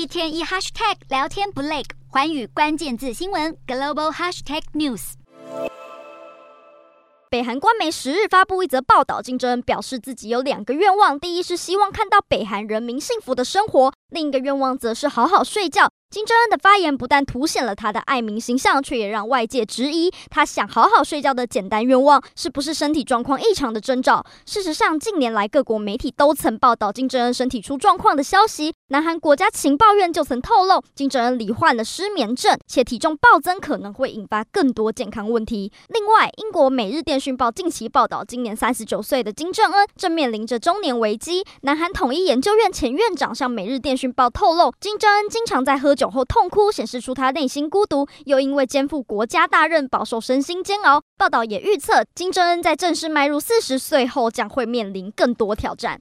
一天一 hashtag 聊天不累，寰宇关键字新闻 global hashtag news。北韩官媒十日发布一则报道，竞争表示自己有两个愿望，第一是希望看到北韩人民幸福的生活，另一个愿望则是好好睡觉。金正恩的发言不但凸显了他的爱民形象，却也让外界质疑他想好好睡觉的简单愿望是不是身体状况异常的征兆。事实上，近年来各国媒体都曾报道金正恩身体出状况的消息。南韩国家情报院就曾透露，金正恩罹患了失眠症，且体重暴增可能会引发更多健康问题。另外，英国《每日电讯报》近期报道，今年三十九岁的金正恩正面临着中年危机。南韩统一研究院前院长向《每日电讯报》透露，金正恩经常在喝酒后痛哭，显示出他内心孤独，又因为肩负国家大任，饱受身心煎熬。报道也预测，金正恩在正式迈入四十岁后，将会面临更多挑战。